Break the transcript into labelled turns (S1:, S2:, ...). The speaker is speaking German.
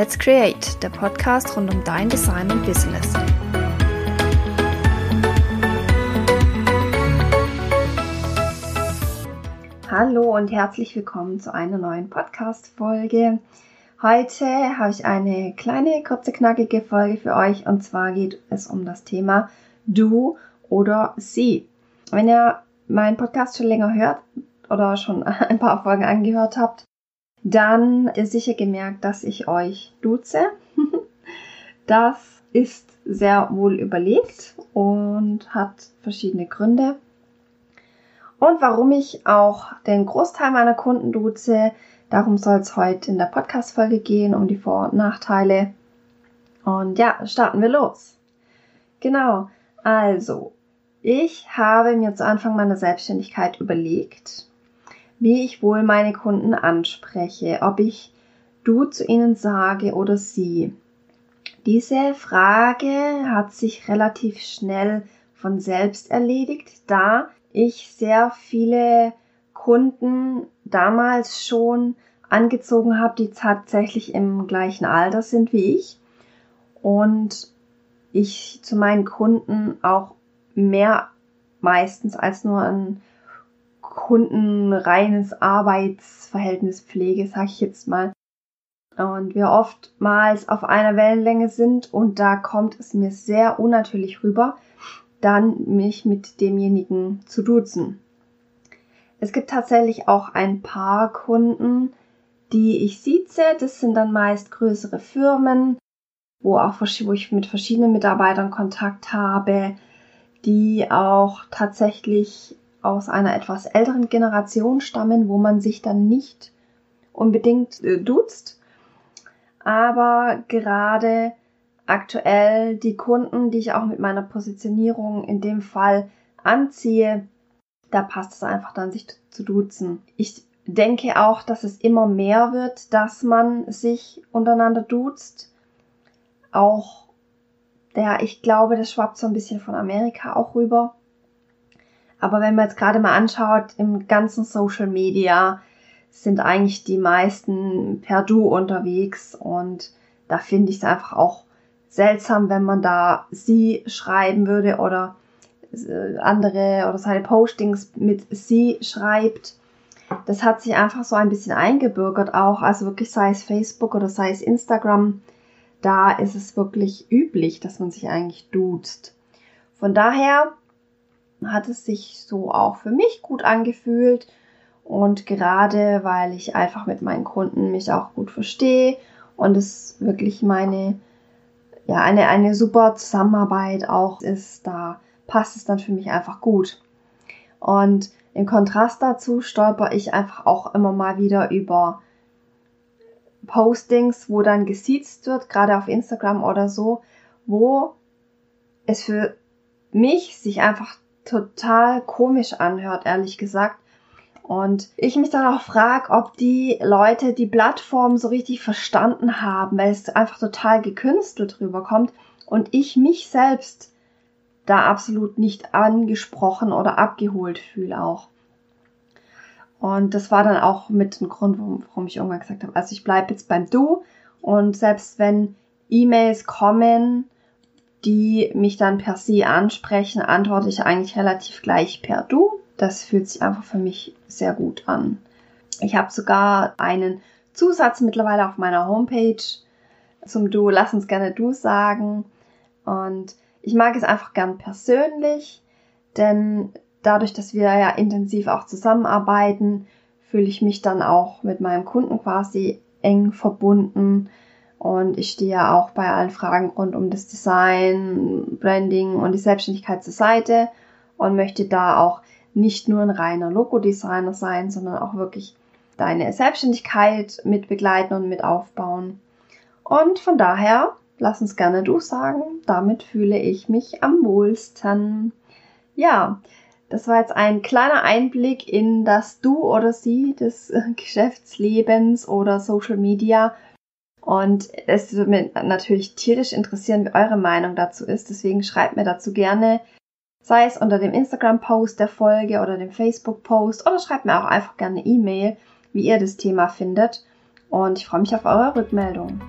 S1: Let's Create, der Podcast rund um dein Design und Business. Hallo und herzlich willkommen zu einer neuen Podcast-Folge. Heute habe ich eine kleine, kurze, knackige Folge für euch und zwar geht es um das Thema Du oder Sie. Wenn ihr meinen Podcast schon länger hört oder schon ein paar Folgen angehört habt, dann ihr sicher gemerkt, dass ich euch duze. das ist sehr wohl überlegt und hat verschiedene Gründe. Und warum ich auch den Großteil meiner Kunden duze, darum soll es heute in der Podcast-Folge gehen, um die Vor- und Nachteile. Und ja, starten wir los. Genau. Also, ich habe mir zu Anfang meiner Selbstständigkeit überlegt, wie ich wohl meine Kunden anspreche, ob ich du zu ihnen sage oder sie. Diese Frage hat sich relativ schnell von selbst erledigt, da ich sehr viele Kunden damals schon angezogen habe, die tatsächlich im gleichen Alter sind wie ich und ich zu meinen Kunden auch mehr meistens als nur ein kundenreines Arbeitsverhältnis pflege, sag ich jetzt mal. Und wir oftmals auf einer Wellenlänge sind und da kommt es mir sehr unnatürlich rüber, dann mich mit demjenigen zu duzen. Es gibt tatsächlich auch ein paar Kunden, die ich sieze. Das sind dann meist größere Firmen, wo auch wo ich mit verschiedenen Mitarbeitern Kontakt habe, die auch tatsächlich aus einer etwas älteren Generation stammen, wo man sich dann nicht unbedingt äh, duzt. Aber gerade aktuell die Kunden, die ich auch mit meiner Positionierung in dem Fall anziehe, da passt es einfach dann, sich zu duzen. Ich denke auch, dass es immer mehr wird, dass man sich untereinander duzt. Auch der, ich glaube, das schwappt so ein bisschen von Amerika auch rüber. Aber wenn man jetzt gerade mal anschaut, im ganzen Social Media sind eigentlich die meisten per Du unterwegs und da finde ich es einfach auch seltsam, wenn man da sie schreiben würde oder äh, andere oder seine Postings mit sie schreibt. Das hat sich einfach so ein bisschen eingebürgert auch, also wirklich sei es Facebook oder sei es Instagram, da ist es wirklich üblich, dass man sich eigentlich duzt. Von daher hat es sich so auch für mich gut angefühlt. Und gerade weil ich einfach mit meinen Kunden mich auch gut verstehe und es wirklich meine, ja, eine, eine super Zusammenarbeit auch ist, da passt es dann für mich einfach gut. Und im Kontrast dazu stolper ich einfach auch immer mal wieder über Postings, wo dann gesiezt wird, gerade auf Instagram oder so, wo es für mich sich einfach total komisch anhört, ehrlich gesagt. Und ich mich dann auch frage, ob die Leute die Plattform so richtig verstanden haben, weil es einfach total gekünstelt rüberkommt und ich mich selbst da absolut nicht angesprochen oder abgeholt fühle auch. Und das war dann auch mit dem Grund, warum ich irgendwann gesagt habe, also ich bleibe jetzt beim Du und selbst wenn E-Mails kommen, die mich dann per Sie ansprechen, antworte ich eigentlich relativ gleich per Du. Das fühlt sich einfach für mich sehr gut an. Ich habe sogar einen Zusatz mittlerweile auf meiner Homepage zum Du. Lass uns gerne Du sagen. Und ich mag es einfach gern persönlich, denn dadurch, dass wir ja intensiv auch zusammenarbeiten, fühle ich mich dann auch mit meinem Kunden quasi eng verbunden und ich stehe ja auch bei allen Fragen rund um das Design, Branding und die Selbstständigkeit zur Seite und möchte da auch nicht nur ein reiner Logo-Designer sein, sondern auch wirklich deine Selbstständigkeit mit begleiten und mit aufbauen. Und von daher, lass uns gerne du sagen, damit fühle ich mich am wohlsten. Ja, das war jetzt ein kleiner Einblick in das Du oder Sie des Geschäftslebens oder Social Media und es würde mich natürlich tierisch interessieren, wie eure Meinung dazu ist. Deswegen schreibt mir dazu gerne, sei es unter dem Instagram-Post der Folge oder dem Facebook-Post oder schreibt mir auch einfach gerne E-Mail, wie ihr das Thema findet. Und ich freue mich auf eure Rückmeldung.